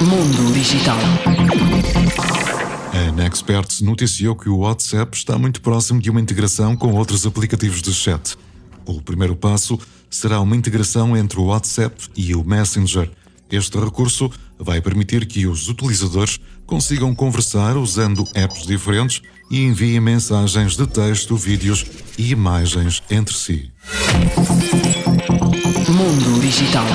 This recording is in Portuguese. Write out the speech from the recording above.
Mundo Digital. A Nexperts noticiou que o WhatsApp está muito próximo de uma integração com outros aplicativos de chat. O primeiro passo será uma integração entre o WhatsApp e o Messenger. Este recurso vai permitir que os utilizadores consigam conversar usando apps diferentes e enviem mensagens de texto, vídeos e imagens entre si. Mundo Digital.